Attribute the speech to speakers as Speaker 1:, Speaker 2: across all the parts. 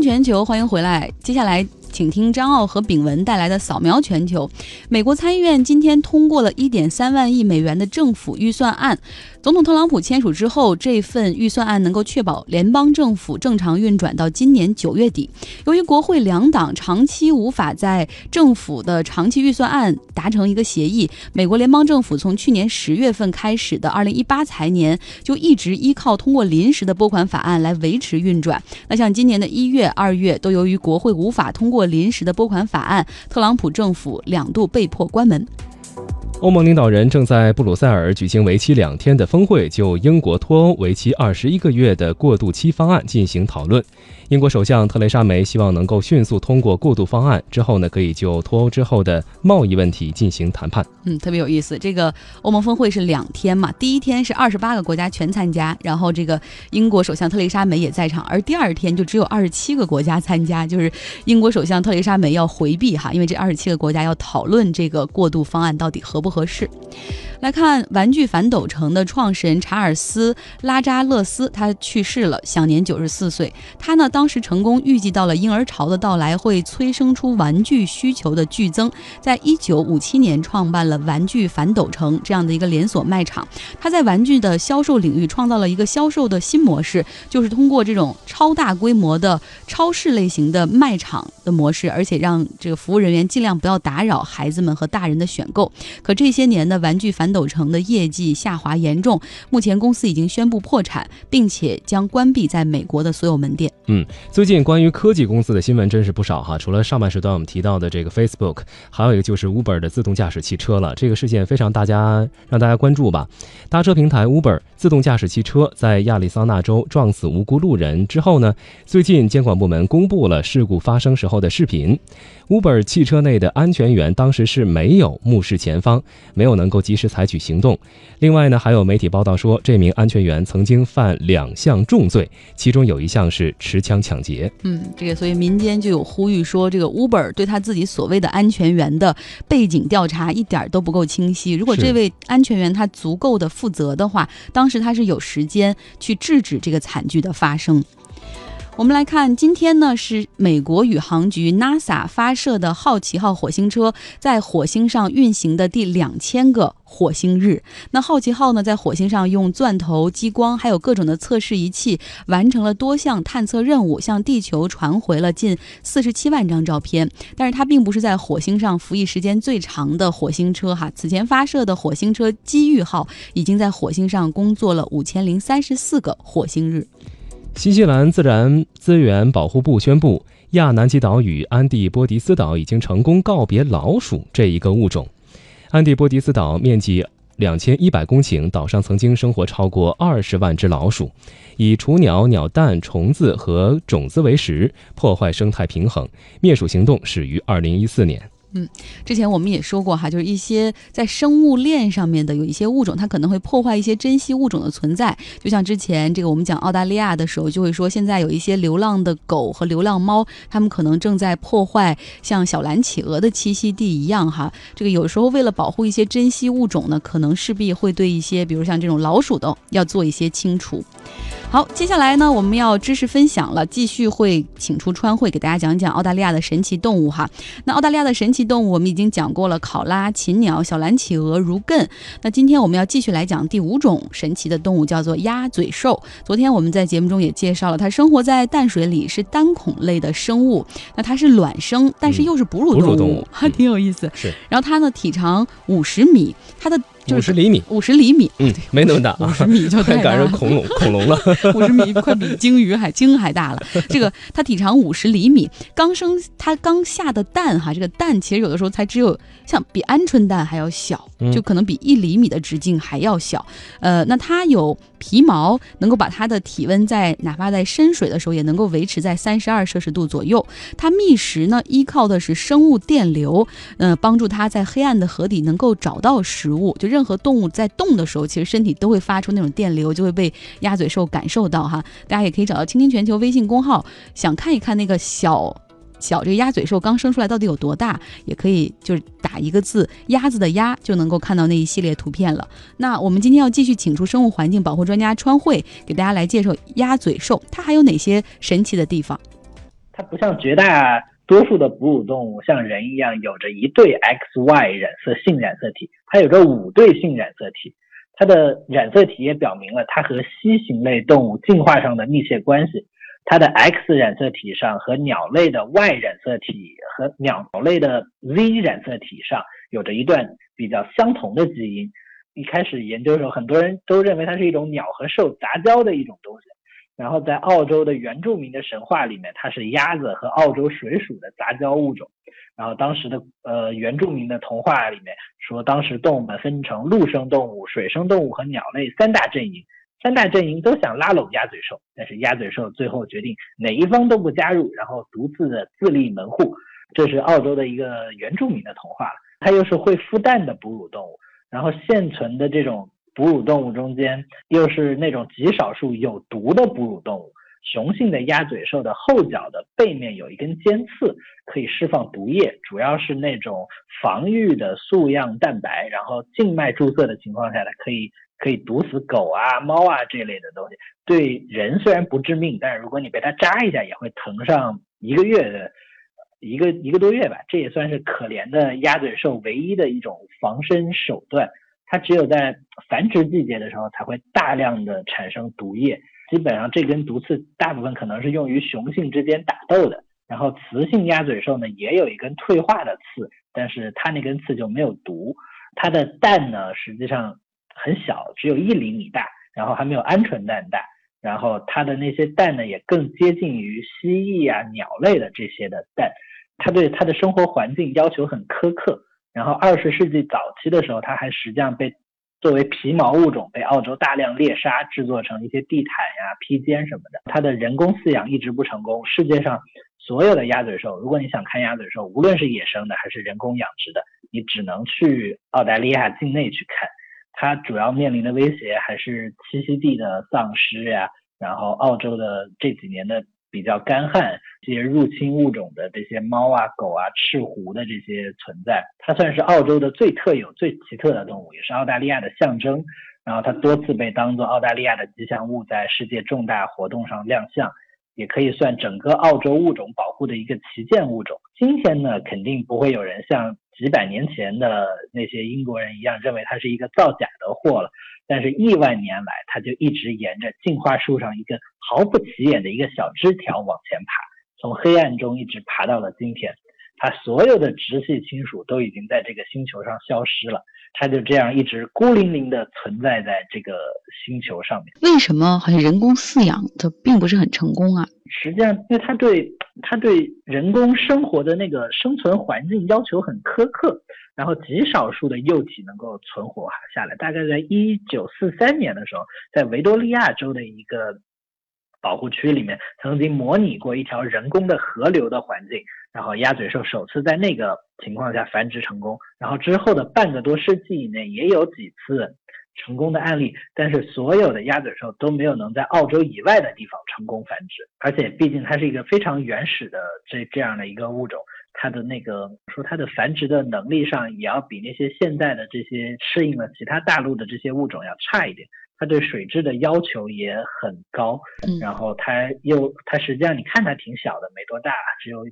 Speaker 1: 全球，欢迎回来。接下来。请听张奥和炳文带来的扫描全球。美国参议院今天通过了1.3万亿美元的政府预算案，总统特朗普签署之后，这份预算案能够确保联邦政府正常运转到今年九月底。由于国会两党长期无法在政府的长期预算案达成一个协议，美国联邦政府从去年十月份开始的2018财年就一直依靠通过临时的拨款法案来维持运转。那像今年的一月、二月，都由于国会无法通过。临时的拨款法案，特朗普政府两度被迫关门。
Speaker 2: 欧盟领导人正在布鲁塞尔举行为期两天的峰会，就英国脱欧为期二十一个月的过渡期方案进行讨论。英国首相特蕾莎梅希望能够迅速通过过渡方案，之后呢，可以就脱欧之后的贸易问题进行谈判。
Speaker 1: 嗯，特别有意思。这个欧盟峰会是两天嘛，第一天是二十八个国家全参加，然后这个英国首相特蕾莎梅也在场，而第二天就只有二十七个国家参加，就是英国首相特蕾莎梅要回避哈，因为这二十七个国家要讨论这个过渡方案到底合不合适。来看玩具反斗城的创始人查尔斯拉扎勒斯，他去世了，享年九十四岁。他呢，当时成功预计到了婴儿潮的到来会催生出玩具需求的剧增，在一九五七年创办了玩具反斗城这样的一个连锁卖场。他在玩具的销售领域创造了一个销售的新模式，就是通过这种超大规模的超市类型的卖场的模式，而且让这个服务人员尽量不要打扰孩子们和大人的选购。可这些年的玩具反斗城的业绩下滑严重，目前公司已经宣布破产，并且将关闭在美国的所有门店。
Speaker 2: 嗯，最近关于科技公司的新闻真是不少哈。除了上半时段我们提到的这个 Facebook，还有一个就是 Uber 的自动驾驶汽车了。这个事件非常大家让大家关注吧。搭车平台 Uber 自动驾驶汽车在亚利桑那州撞死无辜路人之后呢，最近监管部门公布了事故发生时候的视频。Uber 汽车内的安全员当时是没有目视前方，没有能够及时采取行动。另外呢，还有媒体报道说，这名安全员曾经犯两项重罪，其中有一项是持枪抢劫。
Speaker 1: 嗯，这个所以民间就有呼吁说，这个 Uber 对他自己所谓的安全员的背景调查一点都不够清晰。如果这位安全员他足够的负责的话，当时他是有时间去制止这个惨剧的发生。我们来看，今天呢是美国宇航局 NASA 发射的好奇号火星车在火星上运行的第两千个火星日。那好奇号呢在火星上用钻头、激光还有各种的测试仪器，完成了多项探测任务，向地球传回了近四十七万张照片。但是它并不是在火星上服役时间最长的火星车哈。此前发射的火星车机遇号已经在火星上工作了五千零三十四个火星日。
Speaker 2: 新西兰自然资源保护部宣布，亚南极岛与安第波迪斯岛已经成功告别老鼠这一个物种。安第波迪斯岛面积两千一百公顷，岛上曾经生活超过二十万只老鼠，以雏鸟、鸟蛋、虫子和种子为食，破坏生态平衡。灭鼠行动始于二零一四年。
Speaker 1: 嗯，之前我们也说过哈，就是一些在生物链上面的有一些物种，它可能会破坏一些珍稀物种的存在。就像之前这个我们讲澳大利亚的时候，就会说现在有一些流浪的狗和流浪猫，它们可能正在破坏像小蓝企鹅的栖息地一样哈。这个有时候为了保护一些珍稀物种呢，可能势必会对一些，比如像这种老鼠的，要做一些清除。好，接下来呢，我们要知识分享了，继续会请出川会给大家讲讲澳大利亚的神奇动物哈。那澳大利亚的神奇动物我们已经讲过了，考拉、禽鸟、小蓝企鹅、如艮。那今天我们要继续来讲第五种神奇的动物，叫做鸭嘴兽。昨天我们在节目中也介绍了，它生活在淡水里，是单孔类的生物。那它是卵生，但是又是哺乳动物，还 挺有意思。
Speaker 2: 是。
Speaker 1: 然后它呢，体长五十米，它的。
Speaker 2: 五十厘米，
Speaker 1: 五十厘米，
Speaker 2: 嗯，没那么大，
Speaker 1: 五十米就 太
Speaker 2: 赶上恐龙恐龙了，
Speaker 1: 五十米快比鲸鱼还鲸还大了。这个它体长五十厘米，刚生它刚下的蛋哈，这个蛋其实有的时候才只有像比鹌鹑蛋还要小，就可能比一厘米的直径还要小。呃，那它有皮毛，能够把它的体温在哪怕在深水的时候也能够维持在三十二摄氏度左右。它觅食呢，依靠的是生物电流，呃，帮助它在黑暗的河底能够找到食物，就任。何动物在动的时候，其实身体都会发出那种电流，就会被鸭嘴兽感受到哈。大家也可以找到“倾听全球”微信公号，想看一看那个小小这个鸭嘴兽刚生出来到底有多大，也可以就是打一个字“鸭子”的“鸭”，就能够看到那一系列图片了。那我们今天要继续请出生物环境保护专家川慧，给大家来介绍鸭嘴兽，它还有哪些神奇的地方？
Speaker 3: 它不像绝大多数的哺乳动物，像人一样有着一对 XY 染色性染色体，它有着五对性染色体。它的染色体也表明了它和蜥形类动物进化上的密切关系。它的 X 染色体上和鸟类的 Y 染色体和鸟类的 Z 染色体上有着一段比较相同的基因。一开始研究的时候，很多人都认为它是一种鸟和兽杂交的一种东西。然后在澳洲的原住民的神话里面，它是鸭子和澳洲水鼠的杂交物种。然后当时的呃原住民的童话里面说，当时动物们分成陆生动物、水生动物和鸟类三大阵营。三大阵营都想拉拢鸭嘴兽，但是鸭嘴兽最后决定哪一方都不加入，然后独自的自立门户。这是澳洲的一个原住民的童话。它又是会孵蛋的哺乳动物，然后现存的这种哺乳动物中间，又是那种极少数有毒的哺乳动物。雄性的鸭嘴兽的后脚的背面有一根尖刺，可以释放毒液，主要是那种防御的素样蛋白，然后静脉注射的情况下，它可以。可以毒死狗啊、猫啊这类的东西，对人虽然不致命，但是如果你被它扎一下，也会疼上一个月的，一个一个多月吧。这也算是可怜的鸭嘴兽唯一的一种防身手段。它只有在繁殖季节的时候才会大量的产生毒液。基本上这根毒刺大部分可能是用于雄性之间打斗的。然后雌性鸭嘴兽呢也有一根退化的刺，但是它那根刺就没有毒。它的蛋呢实际上。很小，只有一厘米大，然后还没有鹌鹑蛋大，然后它的那些蛋呢，也更接近于蜥蜴啊、鸟类的这些的蛋。它对它的生活环境要求很苛刻。然后二十世纪早期的时候，它还实际上被作为皮毛物种被澳洲大量猎杀，制作成一些地毯呀、披肩什么的。它的人工饲养一直不成功。世界上所有的鸭嘴兽，如果你想看鸭嘴兽，无论是野生的还是人工养殖的，你只能去澳大利亚境内去看。它主要面临的威胁还是栖息地的丧失呀，然后澳洲的这几年的比较干旱，这些入侵物种的这些猫啊、狗啊、赤狐的这些存在，它算是澳洲的最特有、最奇特的动物，也是澳大利亚的象征。然后它多次被当做澳大利亚的吉祥物在世界重大活动上亮相。也可以算整个澳洲物种保护的一个旗舰物种。今天呢，肯定不会有人像几百年前的那些英国人一样认为它是一个造假的货了。但是亿万年来，它就一直沿着进化树上一个毫不起眼的一个小枝条往前爬，从黑暗中一直爬到了今天。他所有的直系亲属都已经在这个星球上消失了，他就这样一直孤零零的存在在这个星球上面。
Speaker 1: 为什么好像人工饲养的并不是很成功啊？
Speaker 3: 实际上，因为他对他对人工生活的那个生存环境要求很苛刻，然后极少数的幼体能够存活下来。大概在一九四三年的时候，在维多利亚州的一个保护区里面，曾经模拟过一条人工的河流的环境。然后鸭嘴兽首次在那个情况下繁殖成功，然后之后的半个多世纪以内也有几次成功的案例，但是所有的鸭嘴兽都没有能在澳洲以外的地方成功繁殖，而且毕竟它是一个非常原始的这这样的一个物种，它的那个说它的繁殖的能力上也要比那些现代的这些适应了其他大陆的这些物种要差一点，它对水质的要求也很高，然后它又它实际上你看它挺小的，没多大，只有。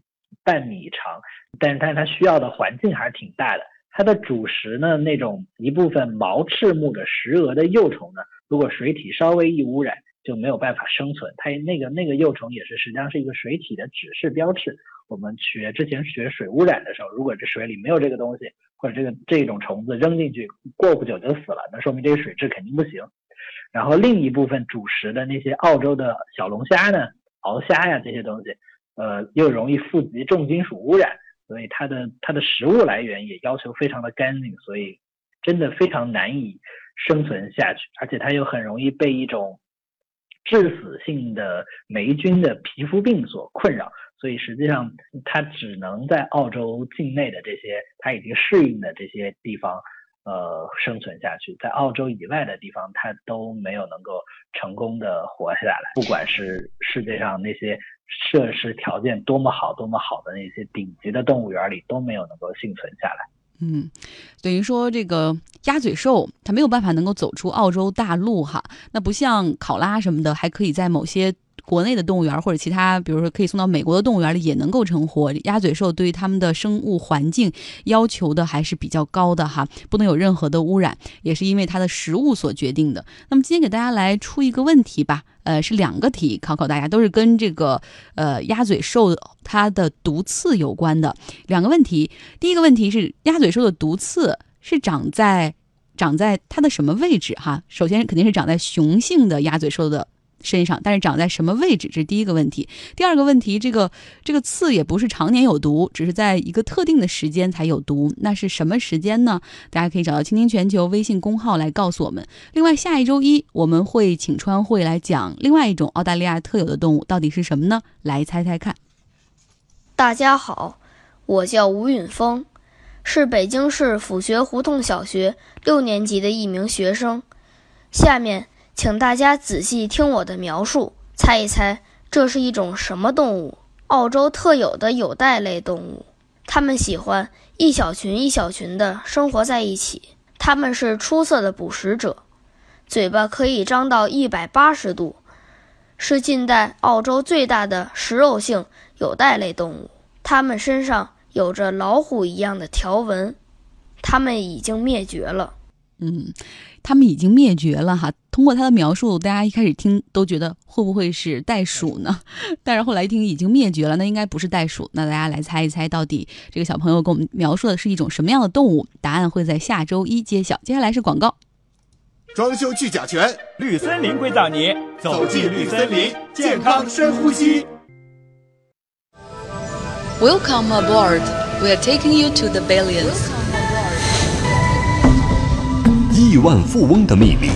Speaker 3: 半米长，但是它它需要的环境还是挺大的。它的主食呢，那种一部分毛翅目的石蛾的幼虫呢，如果水体稍微一污染，就没有办法生存。它那个那个幼虫也是实际上是一个水体的指示标志。我们学之前学水污染的时候，如果这水里没有这个东西，或者这个这种虫子扔进去，过不久就死了，那说明这个水质肯定不行。然后另一部分主食的那些澳洲的小龙虾呢，鳌虾呀这些东西。呃，又容易富集重金属污染，所以它的它的食物来源也要求非常的干净，所以真的非常难以生存下去，而且它又很容易被一种致死性的霉菌的皮肤病所困扰，所以实际上它只能在澳洲境内的这些它已经适应的这些地方。呃，生存下去，在澳洲以外的地方，它都没有能够成功的活下来。不管是世界上那些设施条件多么好、多么好的那些顶级的动物园里，都没有能够幸存下来。
Speaker 1: 嗯，等于说这个鸭嘴兽它没有办法能够走出澳洲大陆哈，那不像考拉什么的，还可以在某些。国内的动物园或者其他，比如说可以送到美国的动物园里也能够成活。鸭嘴兽对于它们的生物环境要求的还是比较高的哈，不能有任何的污染，也是因为它的食物所决定的。那么今天给大家来出一个问题吧，呃，是两个题考考大家，都是跟这个呃鸭嘴兽它的毒刺有关的两个问题。第一个问题是鸭嘴兽的毒刺是长在长在它的什么位置哈？首先肯定是长在雄性的鸭嘴兽的。身上，但是长在什么位置？这是第一个问题。第二个问题，这个这个刺也不是常年有毒，只是在一个特定的时间才有毒。那是什么时间呢？大家可以找到“倾听全球”微信公号来告诉我们。另外，下一周一我们会请川会来讲另外一种澳大利亚特有的动物，到底是什么呢？来猜猜看。
Speaker 4: 大家好，我叫吴允峰，是北京市府学胡同小学六年级的一名学生。下面。请大家仔细听我的描述，猜一猜这是一种什么动物？澳洲特有的有袋类动物，它们喜欢一小群一小群的生活在一起。它们是出色的捕食者，嘴巴可以张到一百八十度，是近代澳洲最大的食肉性有袋类动物。它们身上有着老虎一样的条纹，它们已经灭绝了。
Speaker 1: 嗯。它们已经灭绝了哈。通过他的描述，大家一开始听都觉得会不会是袋鼠呢？但是后来一听已经灭绝了，那应该不是袋鼠。那大家来猜一猜，到底这个小朋友给我们描述的是一种什么样的动物？答案会在下周一揭晓。接下来是广告。
Speaker 5: 装修去甲醛，
Speaker 6: 绿森林硅藻泥，走进绿森林，健康深呼吸。
Speaker 7: Welcome aboard. We are taking you to the billions.
Speaker 8: 亿万富翁的秘密，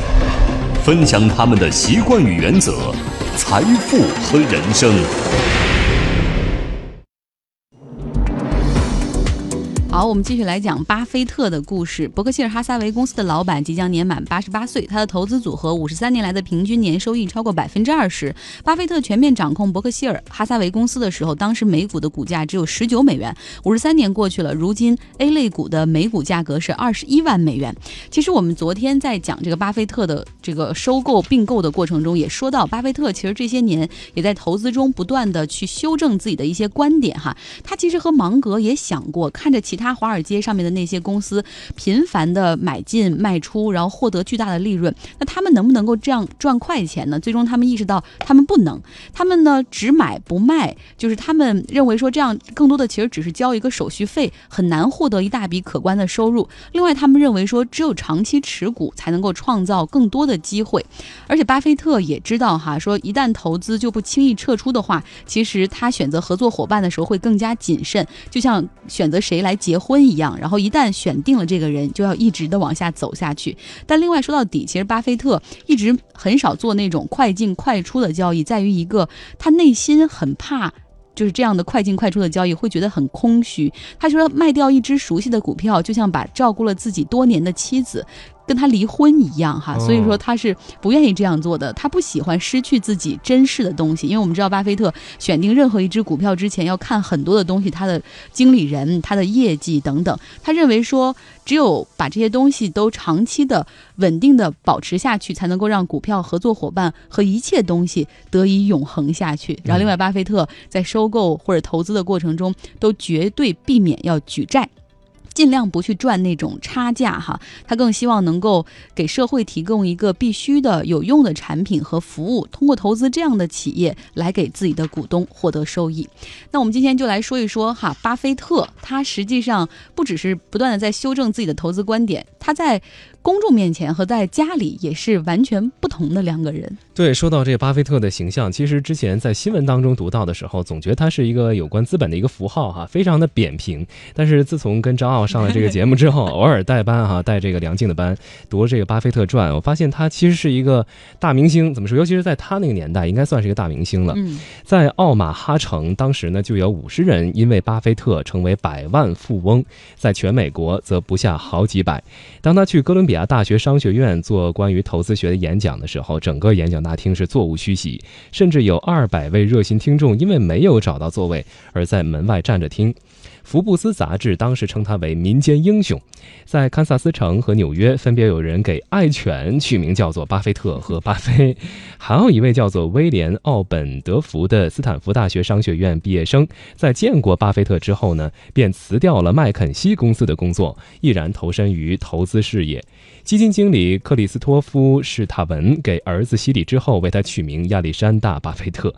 Speaker 8: 分享他们的习惯与原则，财富和人生。
Speaker 1: 好，我们继续来讲巴菲特的故事。伯克希尔哈撒韦公司的老板即将年满八十八岁，他的投资组合五十三年来的平均年收益超过百分之二十。巴菲特全面掌控伯克希尔哈撒韦公司的时候，当时每股的股价只有十九美元。五十三年过去了，如今 A 类股的每股价格是二十一万美元。其实我们昨天在讲这个巴菲特的这个收购并购的过程中，也说到巴菲特其实这些年也在投资中不断的去修正自己的一些观点哈。他其实和芒格也想过，看着其他。他华尔街上面的那些公司频繁的买进卖出，然后获得巨大的利润，那他们能不能够这样赚快钱呢？最终他们意识到他们不能，他们呢只买不卖，就是他们认为说这样更多的其实只是交一个手续费，很难获得一大笔可观的收入。另外，他们认为说只有长期持股才能够创造更多的机会，而且巴菲特也知道哈，说一旦投资就不轻易撤出的话，其实他选择合作伙伴的时候会更加谨慎，就像选择谁来结。结婚一样，然后一旦选定了这个人，就要一直的往下走下去。但另外说到底，其实巴菲特一直很少做那种快进快出的交易，在于一个他内心很怕，就是这样的快进快出的交易会觉得很空虚。他说卖掉一只熟悉的股票，就像把照顾了自己多年的妻子。跟他离婚一样哈，所以说他是不愿意这样做的。他不喜欢失去自己珍视的东西，因为我们知道巴菲特选定任何一只股票之前要看很多的东西，他的经理人、他的业绩等等。他认为说，只有把这些东西都长期的、稳定的保持下去，才能够让股票合作伙伴和一切东西得以永恒下去。然后，另外，巴菲特在收购或者投资的过程中，都绝对避免要举债。尽量不去赚那种差价哈，他更希望能够给社会提供一个必须的有用的产品和服务，通过投资这样的企业来给自己的股东获得收益。那我们今天就来说一说哈，巴菲特他实际上不只是不断的在修正自己的投资观点，他在。公众面前和在家里也是完全不同的两个人。
Speaker 2: 对，说到这个巴菲特的形象，其实之前在新闻当中读到的时候，总觉得他是一个有关资本的一个符号哈，非常的扁平。但是自从跟张奥上了这个节目之后，偶尔带班哈，带这个梁静的班读这个《巴菲特传》，我发现他其实是一个大明星。怎么说？尤其是在他那个年代，应该算是一个大明星了。嗯在奥马哈城，当时呢就有五十人因为巴菲特成为百万富翁，在全美国则不下好几百。当他去哥伦比比亚大学商学院做关于投资学的演讲的时候，整个演讲大厅是座无虚席，甚至有二百位热心听众因为没有找到座位而在门外站着听。福布斯杂志当时称他为民间英雄，在堪萨斯城和纽约分别有人给爱犬取名叫做巴菲特和巴菲，还有一位叫做威廉·奥本德福的斯坦福大学商学院毕业生，在见过巴菲特之后呢，便辞掉了麦肯锡公司的工作，毅然投身于投资事业。基金经理克里斯托夫·史塔文给儿子洗礼之后，为他取名亚历山大·巴菲特。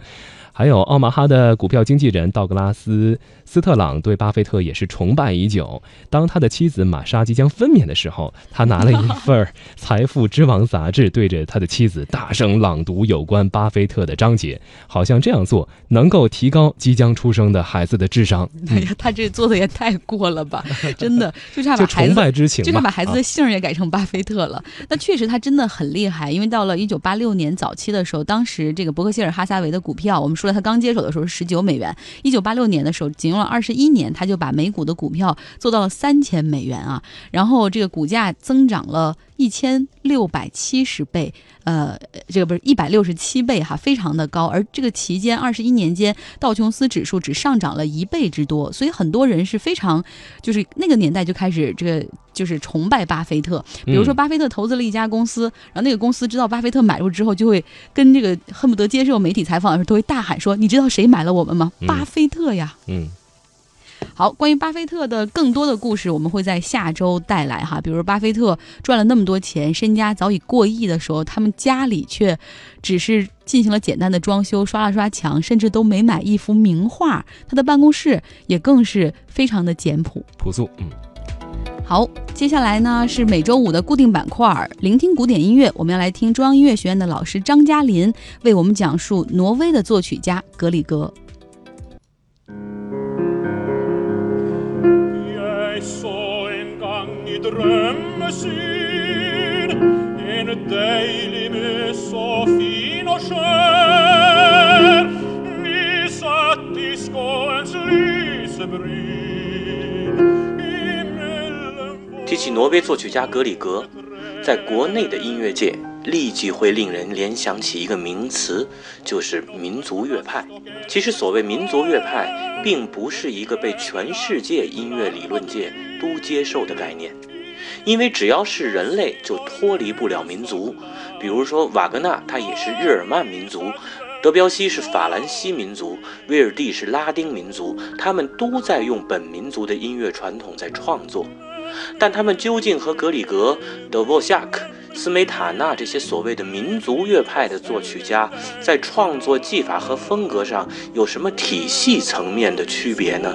Speaker 2: 还有奥马哈的股票经纪人道格拉斯·斯特朗对巴菲特也是崇拜已久。当他的妻子玛莎即将分娩的时候，他拿了一份《财富之王》杂志，对着他的妻子大声朗读有关巴菲特的章节，好像这样做能够提高即将出生的孩子的智商。
Speaker 1: 哎呀，他这做的也太过了吧！真的就差把孩子 就差把孩子的姓也改成巴菲特了。那确实他真的很厉害，因为到了一九八六年早期的时候，当时这个伯克希尔哈撒韦的股票，我们说。了他刚接手的时候是十九美元，一九八六年的时候，仅用了二十一年，他就把美股的股票做到了三千美元啊，然后这个股价增长了。一千六百七十倍，呃，这个不是一百六十七倍哈，非常的高。而这个期间二十一年间，道琼斯指数只上涨了一倍之多，所以很多人是非常，就是那个年代就开始这个就是崇拜巴菲特。比如说，巴菲特投资了一家公司，然后那个公司知道巴菲特买入之后，就会跟这个恨不得接受媒体采访的时候都会大喊说：“你知道谁买了我们吗？巴菲特呀！”
Speaker 2: 嗯。
Speaker 1: 好，关于巴菲特的更多的故事，我们会在下周带来哈。比如巴菲特赚了那么多钱，身家早已过亿的时候，他们家里却只是进行了简单的装修，刷了刷墙，甚至都没买一幅名画。他的办公室也更是非常的简朴
Speaker 2: 朴素。嗯，
Speaker 1: 好，接下来呢是每周五的固定板块，聆听古典音乐。我们要来听中央音乐学院的老师张嘉林为我们讲述挪威的作曲家格里格。
Speaker 9: 提起挪威作曲家格里格，在国内的音乐界立即会令人联想起一个名词，就是民族乐派。其实，所谓民族乐派，并不是一个被全世界音乐理论界都接受的概念。因为只要是人类，就脱离不了民族。比如说，瓦格纳他也是日耳曼民族，德彪西是法兰西民族，威尔第是拉丁民族，他们都在用本民族的音乐传统在创作。但他们究竟和格里格、德沃夏克、斯梅塔纳这些所谓的民族乐派的作曲家，在创作技法和风格上有什么体系层面的区别呢？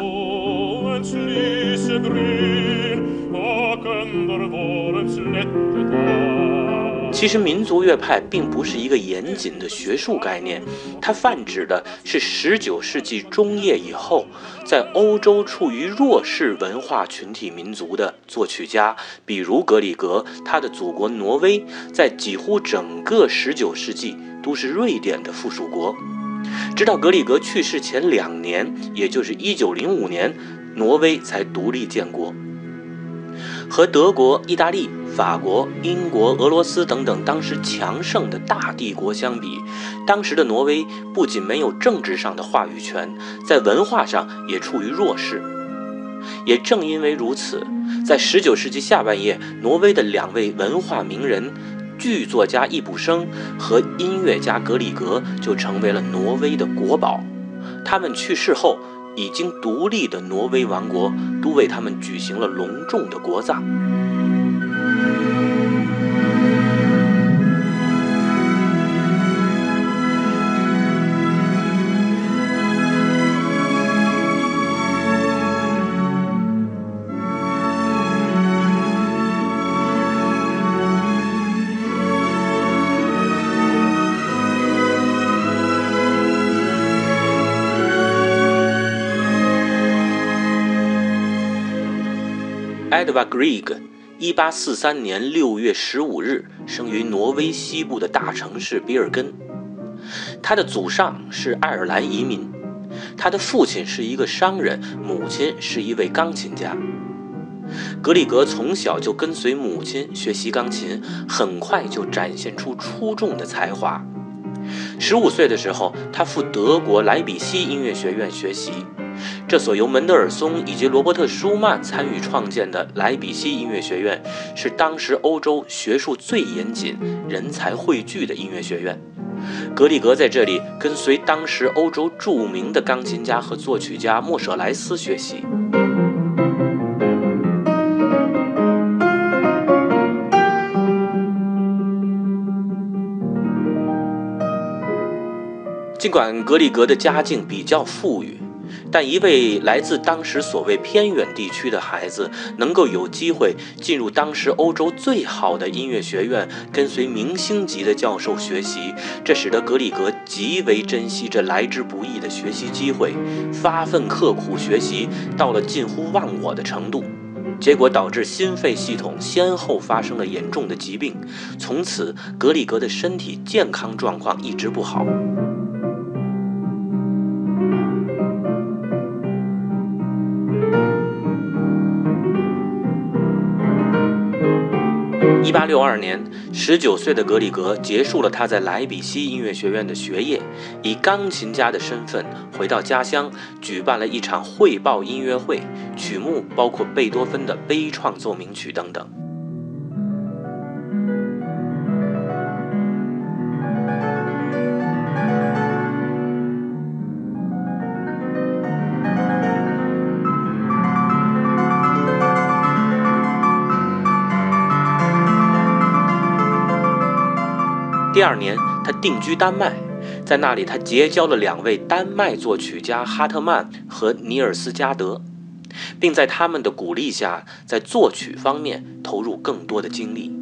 Speaker 9: 其实，民族乐派并不是一个严谨的学术概念，它泛指的是19世纪中叶以后，在欧洲处于弱势文化群体民族的作曲家，比如格里格，他的祖国挪威，在几乎整个19世纪都是瑞典的附属国，直到格里格去世前两年，也就是1905年，挪威才独立建国。和德国、意大利、法国、英国、俄罗斯等等当时强盛的大帝国相比，当时的挪威不仅没有政治上的话语权，在文化上也处于弱势。也正因为如此，在19世纪下半叶，挪威的两位文化名人，剧作家易卜生和音乐家格里格，就成为了挪威的国宝。他们去世后。已经独立的挪威王国都为他们举行了隆重的国葬。Edvard Grieg，一八四三年六月十五日生于挪威西部的大城市比尔根。他的祖上是爱尔兰移民，他的父亲是一个商人，母亲是一位钢琴家。格里格从小就跟随母亲学习钢琴，很快就展现出出众的才华。十五岁的时候，他赴德国莱比锡音乐学院学习。这所由门德尔松以及罗伯特舒曼参与创建的莱比锡音乐学院，是当时欧洲学术最严谨、人才汇聚的音乐学院。格里格在这里跟随当时欧洲著名的钢琴家和作曲家莫舍莱斯学习。尽管格里格的家境比较富裕。但一位来自当时所谓偏远地区的孩子，能够有机会进入当时欧洲最好的音乐学院，跟随明星级的教授学习，这使得格里格极为珍惜这来之不易的学习机会，发奋刻苦学习到了近乎忘我的程度，结果导致心肺系统先后发生了严重的疾病，从此格里格的身体健康状况一直不好。一八六二年，十九岁的格里格结束了他在莱比锡音乐学院的学业，以钢琴家的身份回到家乡，举办了一场汇报音乐会，曲目包括贝多芬的悲怆奏鸣曲等等。第二年，他定居丹麦，在那里他结交了两位丹麦作曲家哈特曼和尼尔斯加德，并在他们的鼓励下，在作曲方面投入更多的精力。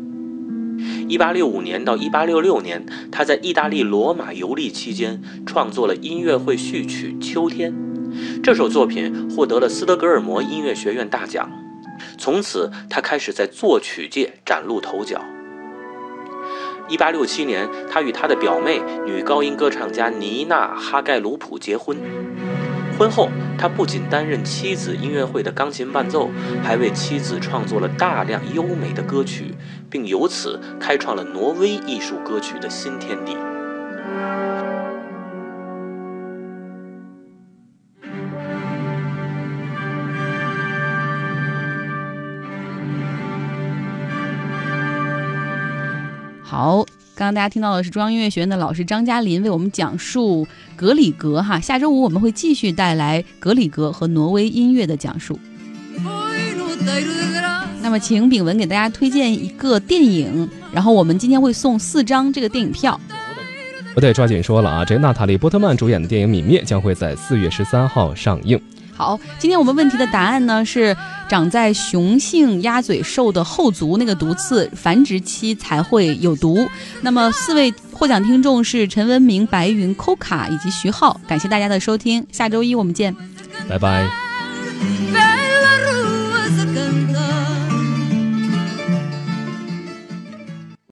Speaker 9: 一八六五年到一八六六年，他在意大利罗马游历期间，创作了音乐会序曲《秋天》，这首作品获得了斯德哥尔摩音乐学院大奖。从此，他开始在作曲界崭露头角。一八六七年，他与他的表妹女高音歌唱家妮娜·哈盖鲁普结婚。婚后，他不仅担任妻子音乐会的钢琴伴奏，还为妻子创作了大量优美的歌曲，并由此开创了挪威艺术歌曲的新天地。
Speaker 1: 好，刚刚大家听到的是中央音乐学院的老师张嘉林为我们讲述格里格哈。下周五我们会继续带来格里格和挪威音乐的讲述。那么，请炳文给大家推荐一个电影，然后我们今天会送四张这个电影票。
Speaker 2: 不对，抓紧说了啊！这娜塔莉波特曼主演的电影《泯灭》将会在四月十三号上映。
Speaker 1: 好，今天我们问题的答案呢是长在雄性鸭嘴兽的后足那个毒刺繁殖期才会有毒。那么四位获奖听众是陈文明、白云、Coca 以及徐浩，感谢大家的收听，下周一我们见，
Speaker 2: 拜拜。